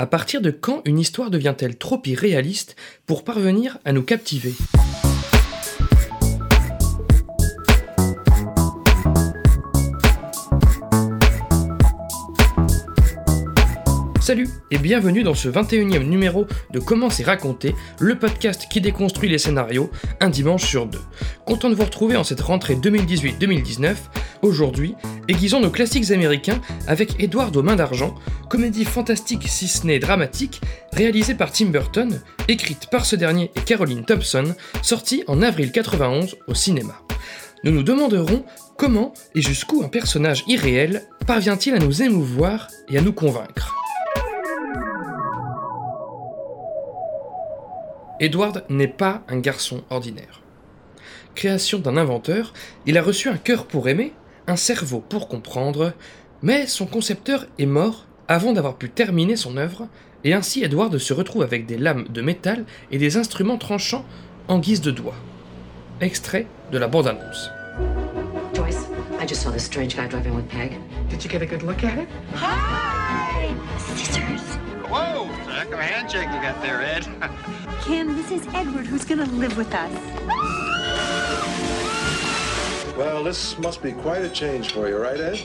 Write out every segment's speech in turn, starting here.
À partir de quand une histoire devient-elle trop irréaliste pour parvenir à nous captiver? Salut et bienvenue dans ce 21e numéro de Comment c'est raconté, le podcast qui déconstruit les scénarios un dimanche sur deux. Content de vous retrouver en cette rentrée 2018-2019. Aujourd'hui, aiguisons nos classiques américains avec Edward aux mains d'argent, comédie fantastique si ce n'est dramatique, réalisée par Tim Burton, écrite par ce dernier et Caroline Thompson, sortie en avril 91 au cinéma. Nous nous demanderons comment et jusqu'où un personnage irréel parvient-il à nous émouvoir et à nous convaincre. Edward n'est pas un garçon ordinaire. Création d'un inventeur, il a reçu un cœur pour aimer, un cerveau pour comprendre, mais son concepteur est mort avant d'avoir pu terminer son œuvre, et ainsi Edward se retrouve avec des lames de métal et des instruments tranchants en guise de doigts. Extrait de la bande-annonce. Joyce, I just saw this strange guy driving with Peg. Did you get a good look at it? Hi! Scissors! Whoa, it's a heck of a handshake you got there, Ed. Kim, this is Edward who's gonna live with us. Well, this must be quite a change for you, right, Ed?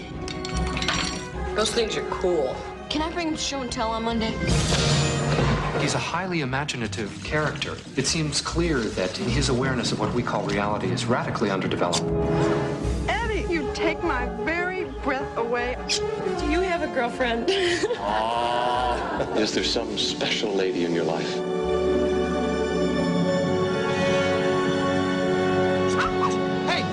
Those things are cool. Can I bring him to show and tell on Monday? He's a highly imaginative character. It seems clear that his awareness of what we call reality is radically underdeveloped. Eddie, you take my very breath away. Do you have a girlfriend? Is there some special lady in your life? Hey!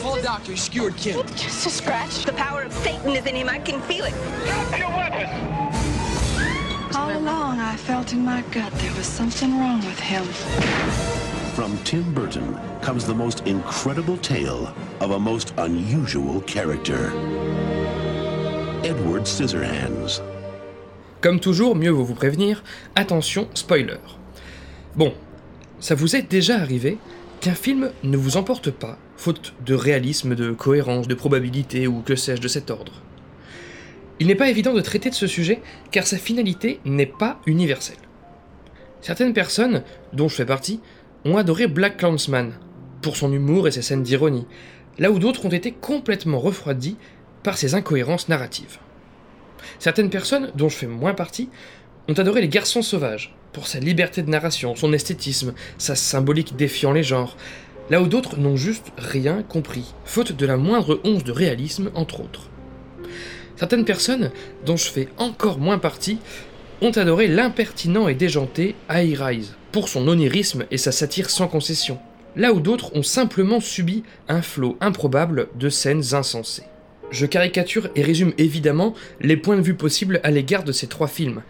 Call doctor. He skewered Kim. Just a scratch. The power of Satan is in him. I can feel it. Your weapon. All along, I felt in my gut there was something wrong with him. From Tim Burton comes the most incredible tale of a most unusual character. Edward Scissorhands. Comme toujours, mieux vaut vous prévenir, attention, spoiler. Bon, ça vous est déjà arrivé qu'un film ne vous emporte pas, faute de réalisme, de cohérence, de probabilité ou que sais-je de cet ordre? Il n'est pas évident de traiter de ce sujet car sa finalité n'est pas universelle. Certaines personnes, dont je fais partie, ont adoré Black Clansman pour son humour et ses scènes d'ironie, là où d'autres ont été complètement refroidis par ses incohérences narratives. Certaines personnes, dont je fais moins partie, ont adoré Les Garçons Sauvages, pour sa liberté de narration, son esthétisme, sa symbolique défiant les genres, là où d'autres n'ont juste rien compris, faute de la moindre once de réalisme, entre autres. Certaines personnes, dont je fais encore moins partie, ont adoré l'impertinent et déjanté High Rise, pour son onirisme et sa satire sans concession, là où d'autres ont simplement subi un flot improbable de scènes insensées. Je caricature et résume évidemment les points de vue possibles à l'égard de ces trois films.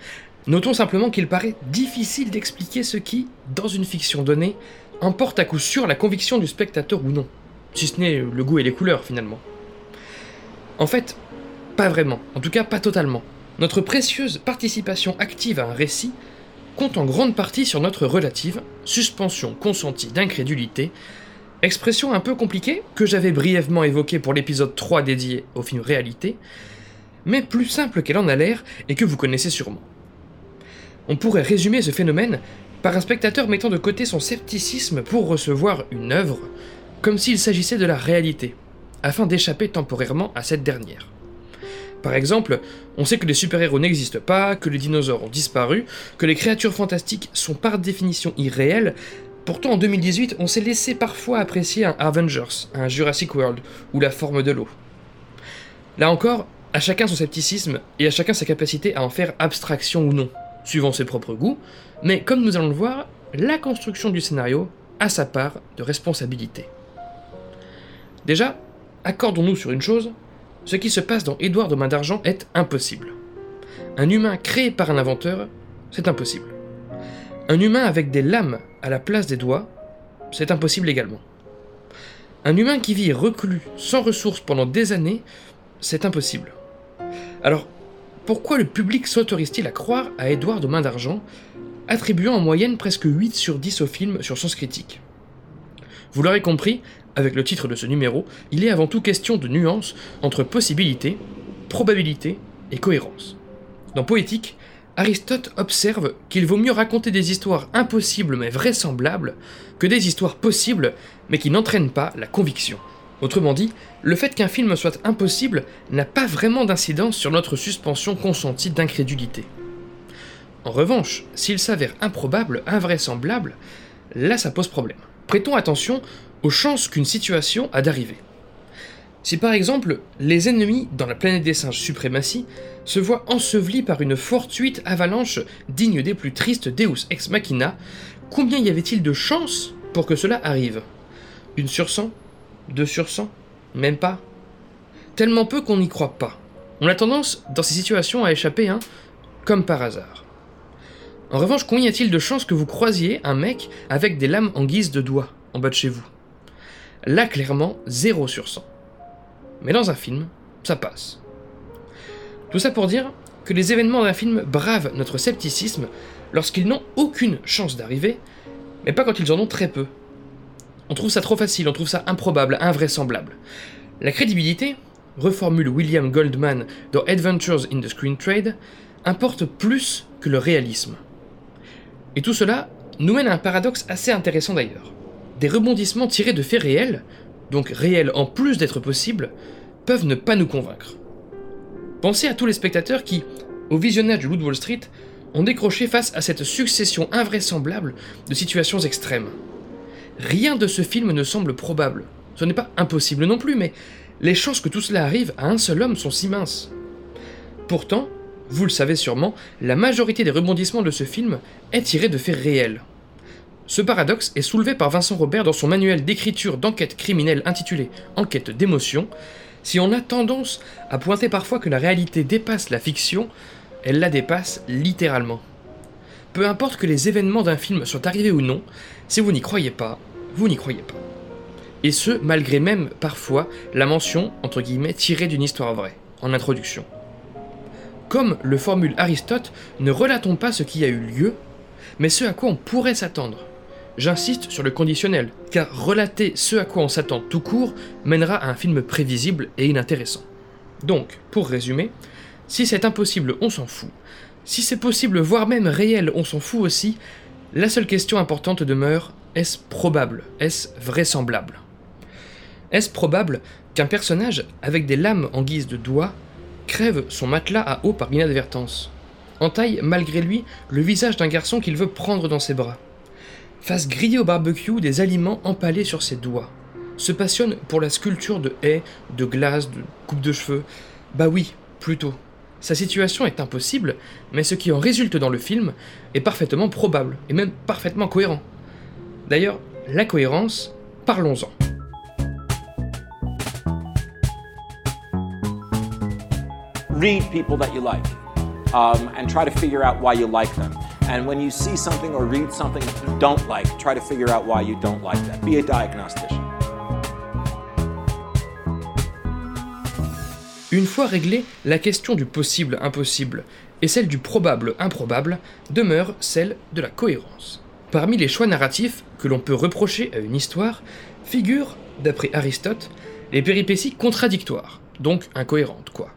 Notons simplement qu'il paraît difficile d'expliquer ce qui, dans une fiction donnée, emporte à coup sûr la conviction du spectateur ou non, si ce n'est le goût et les couleurs finalement. En fait, pas vraiment, en tout cas pas totalement. Notre précieuse participation active à un récit compte en grande partie sur notre relative suspension consentie d'incrédulité, expression un peu compliquée que j'avais brièvement évoquée pour l'épisode 3 dédié au film Réalité, mais plus simple qu'elle en a l'air et que vous connaissez sûrement. On pourrait résumer ce phénomène par un spectateur mettant de côté son scepticisme pour recevoir une œuvre, comme s'il s'agissait de la réalité, afin d'échapper temporairement à cette dernière. Par exemple, on sait que les super-héros n'existent pas, que les dinosaures ont disparu, que les créatures fantastiques sont par définition irréelles, pourtant en 2018 on s'est laissé parfois apprécier un Avengers, un Jurassic World ou la forme de l'eau. Là encore, à chacun son scepticisme et à chacun sa capacité à en faire abstraction ou non, suivant ses propres goûts, mais comme nous allons le voir, la construction du scénario a sa part de responsabilité. Déjà, accordons-nous sur une chose, ce qui se passe dans Édouard de main d'argent est impossible. Un humain créé par un inventeur, c'est impossible. Un humain avec des lames à la place des doigts, c'est impossible également. Un humain qui vit reclus, sans ressources pendant des années, c'est impossible. Alors, pourquoi le public s'autorise-t-il à croire à Édouard de main d'argent, attribuant en moyenne presque 8 sur 10 au film sur Sens Critique? Vous l'aurez compris, avec le titre de ce numéro, il est avant tout question de nuance entre possibilité, probabilité et cohérence. Dans Poétique, Aristote observe qu'il vaut mieux raconter des histoires impossibles mais vraisemblables que des histoires possibles mais qui n'entraînent pas la conviction. Autrement dit, le fait qu'un film soit impossible n'a pas vraiment d'incidence sur notre suspension consentie d'incrédulité. En revanche, s'il s'avère improbable, invraisemblable, là ça pose problème. Prêtons attention aux chances qu'une situation a d'arriver. Si par exemple les ennemis dans la planète des singes suprématie se voient ensevelis par une fortuite avalanche digne des plus tristes Deus ex machina, combien y avait-il de chances pour que cela arrive? Une sur 100 Deux sur 100 Même pas? Tellement peu qu'on n'y croit pas. On a tendance, dans ces situations, à échapper, hein, comme par hasard. En revanche, combien y a-t-il de chances que vous croisiez un mec avec des lames en guise de doigts en bas de chez vous? Là, clairement, 0 sur 100. Mais dans un film, ça passe. Tout ça pour dire que les événements d'un film bravent notre scepticisme lorsqu'ils n'ont aucune chance d'arriver, mais pas quand ils en ont très peu. On trouve ça trop facile, on trouve ça improbable, invraisemblable. La crédibilité, reformule William Goldman dans Adventures in the Screen Trade, importe plus que le réalisme. Et tout cela nous mène à un paradoxe assez intéressant d'ailleurs. Des rebondissements tirés de faits réels, donc réels en plus d'être possibles, peuvent ne pas nous convaincre. Pensez à tous les spectateurs qui, au visionnage du Loup de Wall Street, ont décroché face à cette succession invraisemblable de situations extrêmes. Rien de ce film ne semble probable. Ce n'est pas impossible non plus, mais les chances que tout cela arrive à un seul homme sont si minces. Pourtant, vous le savez sûrement, la majorité des rebondissements de ce film est tirée de faits réels. Ce paradoxe est soulevé par Vincent Robert dans son manuel d'écriture d'enquête criminelle intitulé Enquête d'émotion. Si on a tendance à pointer parfois que la réalité dépasse la fiction, elle la dépasse littéralement. Peu importe que les événements d'un film soient arrivés ou non, si vous n'y croyez pas, vous n'y croyez pas. Et ce, malgré même parfois la mention, entre guillemets, tirée d'une histoire vraie, en introduction. Comme le formule Aristote, ne relatons pas ce qui a eu lieu, mais ce à quoi on pourrait s'attendre. J'insiste sur le conditionnel, car relater ce à quoi on s'attend tout court mènera à un film prévisible et inintéressant. Donc, pour résumer, si c'est impossible, on s'en fout. Si c'est possible, voire même réel, on s'en fout aussi. La seule question importante demeure, est-ce probable? Est-ce vraisemblable? Est-ce probable qu'un personnage avec des lames en guise de doigts crève son matelas à eau par inadvertance? Entaille malgré lui le visage d'un garçon qu'il veut prendre dans ses bras Fasse griller au barbecue des aliments empalés sur ses doigts Se passionne pour la sculpture de haies, de glace, de coupe de cheveux Bah oui, plutôt. Sa situation est impossible, mais ce qui en résulte dans le film est parfaitement probable, et même parfaitement cohérent. D'ailleurs, la cohérence, parlons-en. Read people that you like um, and try to figure out why you like. And when you see something or read something you don't like, try to figure out why you don't like that. Be a diagnostician. Une fois réglée, la question du possible-impossible et celle du probable-improbable demeure celle de la cohérence. Parmi les choix narratifs que l'on peut reprocher à une histoire figurent, d'après Aristote, les péripéties contradictoires, donc incohérentes quoi.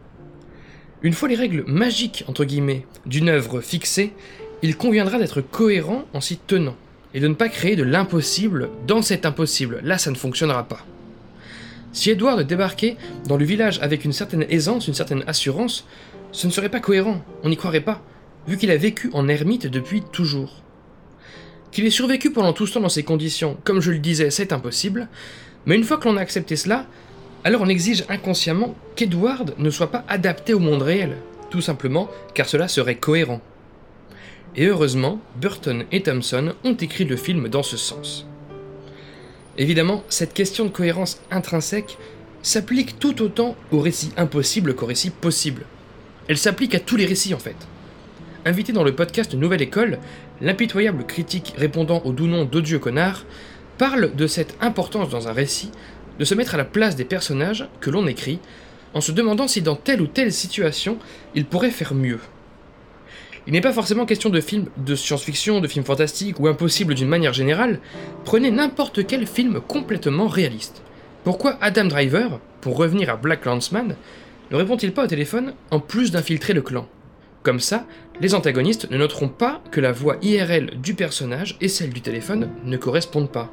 Une fois les règles magiques, entre guillemets, d'une œuvre fixée, il conviendra d'être cohérent en s'y tenant, et de ne pas créer de l'impossible dans cet impossible, là ça ne fonctionnera pas. Si Edward débarquait dans le village avec une certaine aisance, une certaine assurance, ce ne serait pas cohérent, on n'y croirait pas, vu qu'il a vécu en ermite depuis toujours. Qu'il ait survécu pendant tout ce temps dans ces conditions, comme je le disais, c'est impossible, mais une fois que l'on a accepté cela, alors on exige inconsciemment qu'Edward ne soit pas adapté au monde réel, tout simplement car cela serait cohérent. Et heureusement, Burton et Thompson ont écrit le film dans ce sens. Évidemment, cette question de cohérence intrinsèque s'applique tout autant aux récits impossibles qu'aux récits possibles. Elle s'applique à tous les récits en fait. Invité dans le podcast Nouvelle École, l'impitoyable critique répondant au doux nom d'odieux connard parle de cette importance dans un récit de se mettre à la place des personnages que l'on écrit en se demandant si dans telle ou telle situation il pourrait faire mieux. Il n'est pas forcément question de films de science-fiction, de films fantastiques ou impossibles d'une manière générale, prenez n'importe quel film complètement réaliste. Pourquoi Adam Driver, pour revenir à Black Landsman, ne répond-il pas au téléphone en plus d'infiltrer le clan? Comme ça, les antagonistes ne noteront pas que la voix IRL du personnage et celle du téléphone ne correspondent pas.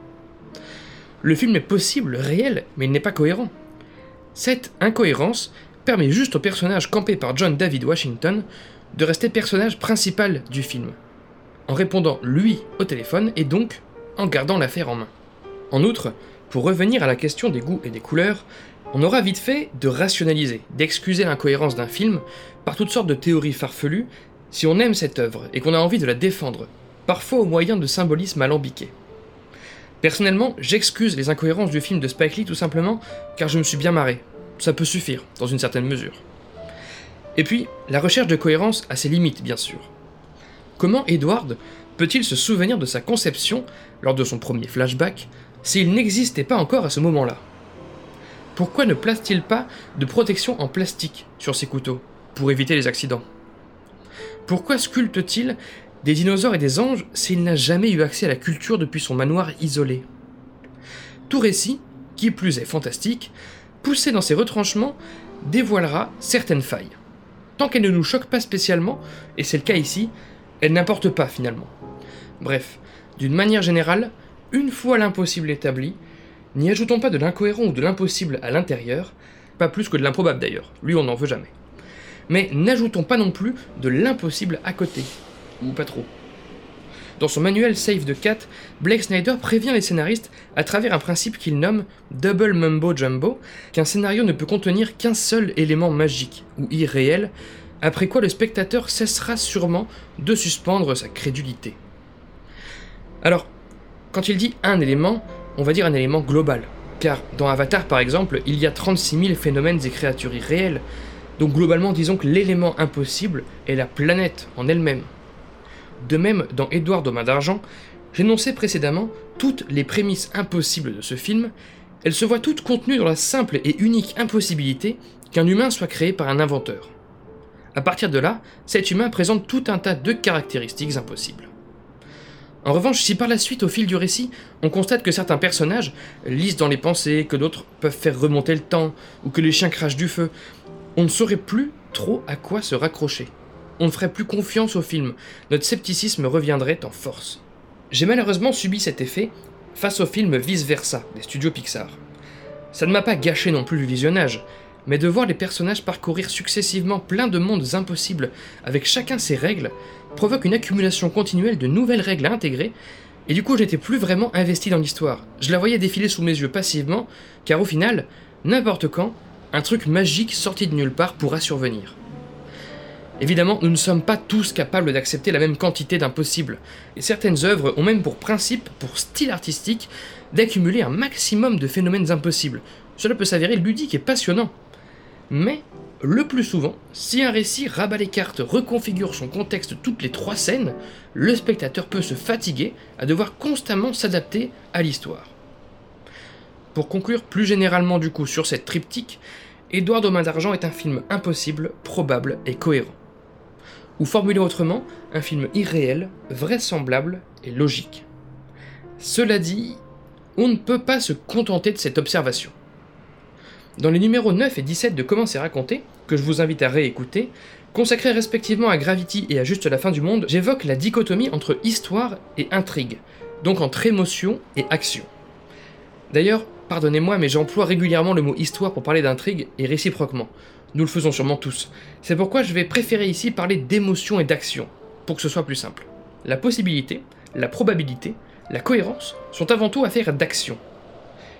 Le film est possible, réel, mais il n'est pas cohérent. Cette incohérence permet juste au personnage campé par John David Washington de rester personnage principal du film, en répondant lui au téléphone et donc en gardant l'affaire en main. En outre, pour revenir à la question des goûts et des couleurs, on aura vite fait de rationaliser, d'excuser l'incohérence d'un film par toutes sortes de théories farfelues si on aime cette œuvre et qu'on a envie de la défendre, parfois au moyen de symbolismes alambiqués. Personnellement, j'excuse les incohérences du film de Spike Lee tout simplement car je me suis bien marré. Ça peut suffire, dans une certaine mesure. Et puis, la recherche de cohérence a ses limites, bien sûr. Comment Edward peut-il se souvenir de sa conception, lors de son premier flashback, s'il n'existait pas encore à ce moment-là? Pourquoi ne place-t-il pas de protection en plastique sur ses couteaux, pour éviter les accidents? Pourquoi sculpte-t-il des dinosaures et des anges s'il n'a jamais eu accès à la culture depuis son manoir isolé? Tout récit, qui plus est fantastique, poussé dans ses retranchements, dévoilera certaines failles. Tant qu'elle ne nous choque pas spécialement, et c'est le cas ici, elle n'importe pas finalement. Bref, d'une manière générale, une fois l'impossible établi, n'y ajoutons pas de l'incohérent ou de l'impossible à l'intérieur, pas plus que de l'improbable d'ailleurs, lui on n'en veut jamais. Mais n'ajoutons pas non plus de l'impossible à côté, ou pas trop. Dans son manuel Save the Cat, Blake Snyder prévient les scénaristes à travers un principe qu'il nomme Double Mumbo Jumbo, qu'un scénario ne peut contenir qu'un seul élément magique ou irréel, après quoi le spectateur cessera sûrement de suspendre sa crédulité. Alors, quand il dit un élément, on va dire un élément global, car dans Avatar par exemple, il y a 36 000 phénomènes et créatures irréelles, donc globalement disons que l'élément impossible est la planète en elle-même. De même, dans Édouard aux mains d'argent, j'énonçais précédemment toutes les prémices impossibles de ce film, elles se voient toutes contenues dans la simple et unique impossibilité qu'un humain soit créé par un inventeur. À partir de là, cet humain présente tout un tas de caractéristiques impossibles. En revanche, si par la suite, au fil du récit, on constate que certains personnages lisent dans les pensées, que d'autres peuvent faire remonter le temps, ou que les chiens crachent du feu, on ne saurait plus trop à quoi se raccrocher on ne ferait plus confiance au film, notre scepticisme reviendrait en force. J'ai malheureusement subi cet effet face au film Vice Versa des studios Pixar. Ça ne m'a pas gâché non plus le visionnage, mais de voir les personnages parcourir successivement plein de mondes impossibles avec chacun ses règles provoque une accumulation continuelle de nouvelles règles à intégrer, et du coup j'étais plus vraiment investi dans l'histoire. Je la voyais défiler sous mes yeux passivement, car au final, n'importe quand, un truc magique sorti de nulle part pourra survenir. Évidemment, nous ne sommes pas tous capables d'accepter la même quantité d'impossibles, et certaines œuvres ont même pour principe, pour style artistique, d'accumuler un maximum de phénomènes impossibles. Cela peut s'avérer ludique et passionnant. Mais, le plus souvent, si un récit rabat les cartes, reconfigure son contexte toutes les trois scènes, le spectateur peut se fatiguer à devoir constamment s'adapter à l'histoire. Pour conclure plus généralement du coup sur cette triptyque, Édouard aux mains d'argent est un film impossible, probable et cohérent. Ou formulé autrement, un film irréel, vraisemblable et logique. Cela dit, on ne peut pas se contenter de cette observation. Dans les numéros 9 et 17 de Comment c'est raconté, que je vous invite à réécouter, consacrés respectivement à Gravity et à Juste la fin du monde, j'évoque la dichotomie entre histoire et intrigue, donc entre émotion et action. D'ailleurs, pardonnez-moi, mais j'emploie régulièrement le mot histoire pour parler d'intrigue et réciproquement. Nous le faisons sûrement tous. C'est pourquoi je vais préférer ici parler d'émotion et d'action, pour que ce soit plus simple. La possibilité, la probabilité, la cohérence sont avant tout affaires d'action.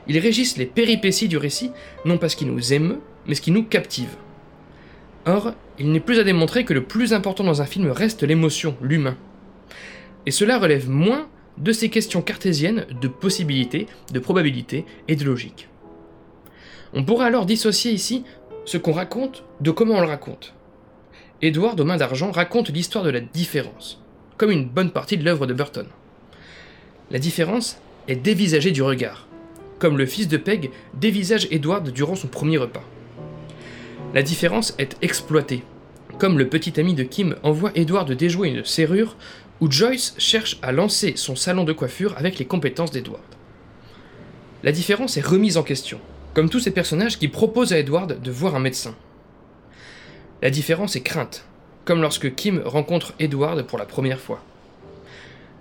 Ils régissent les péripéties du récit, non pas ce qui nous émeut, mais ce qui nous captive. Or, il n'est plus à démontrer que le plus important dans un film reste l'émotion, l'humain. Et cela relève moins de ces questions cartésiennes de possibilité, de probabilité et de logique. On pourrait alors dissocier ici ce qu'on raconte de comment on le raconte. Édouard aux mains d'argent raconte l'histoire de la différence, comme une bonne partie de l'œuvre de Burton. La différence est dévisagée du regard, comme le fils de Peg dévisage Edward durant son premier repas. La différence est exploitée, comme le petit ami de Kim envoie Edward déjouer une serrure où Joyce cherche à lancer son salon de coiffure avec les compétences d'Edward. La différence est remise en question, comme tous ces personnages qui proposent à Edward de voir un médecin. La différence est crainte, comme lorsque Kim rencontre Edward pour la première fois.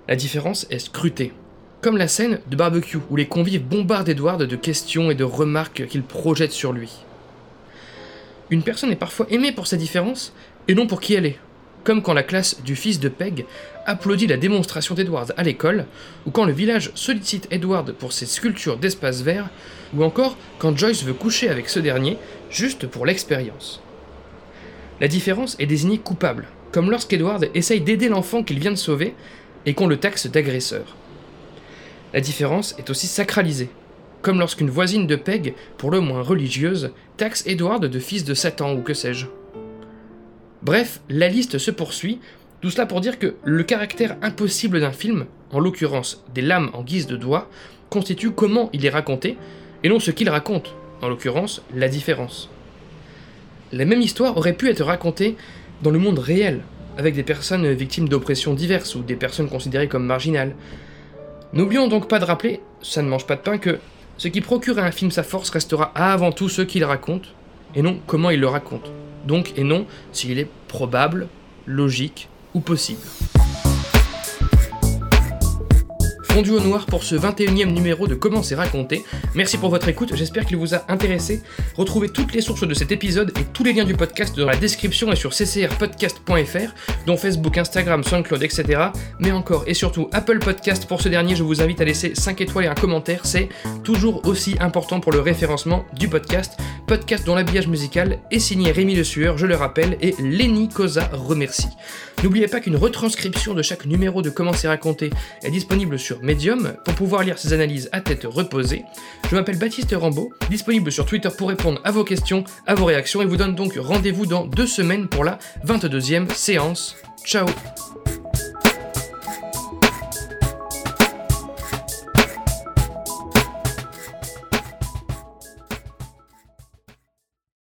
La différence est scrutée, comme la scène de barbecue où les convives bombardent Edward de questions et de remarques qu'ils projettent sur lui. Une personne est parfois aimée pour sa différence et non pour qui elle est, comme quand la classe du fils de Peg applaudit la démonstration d'Edward à l'école, ou quand le village sollicite Edward pour ses sculptures d'espace vert, ou encore quand Joyce veut coucher avec ce dernier juste pour l'expérience. La différence est désignée coupable, comme lorsqu'Edward essaye d'aider l'enfant qu'il vient de sauver et qu'on le taxe d'agresseur. La différence est aussi sacralisée, comme lorsqu'une voisine de Peg, pour le moins religieuse, taxe Edward de fils de Satan ou que sais-je. Bref, la liste se poursuit, tout cela pour dire que le caractère impossible d'un film, en l'occurrence des lames en guise de doigts, constitue comment il est raconté, et non ce qu'il raconte, en l'occurrence la différence. La même histoire aurait pu être racontée dans le monde réel, avec des personnes victimes d'oppressions diverses ou des personnes considérées comme marginales. N'oublions donc pas de rappeler, ça ne mange pas de pain, que ce qui procure à un film sa force restera avant tout ce qu'il raconte, et non comment il le raconte. Donc, et non s'il est probable, logique ou possible. Fondu au noir pour ce 21e numéro de Comment c'est raconté. Merci pour votre écoute, j'espère qu'il vous a intéressé. Retrouvez toutes les sources de cet épisode et tous les liens du podcast dans la description et sur ccrpodcast.fr, dont Facebook, Instagram, SoundCloud, etc. Mais encore et surtout Apple Podcast. Pour ce dernier, je vous invite à laisser 5 étoiles et un commentaire, c'est toujours aussi important pour le référencement du podcast. Podcast dont l'habillage musical est signé Rémi Le Sueur, je le rappelle, et Lenny Cosa remercie. N'oubliez pas qu'une retranscription de chaque numéro de Comment c'est raconté est disponible sur Medium pour pouvoir lire ces analyses à tête reposée. Je m'appelle Baptiste Rambaud, disponible sur Twitter pour répondre à vos questions, à vos réactions et vous donne donc rendez-vous dans deux semaines pour la 22e séance. Ciao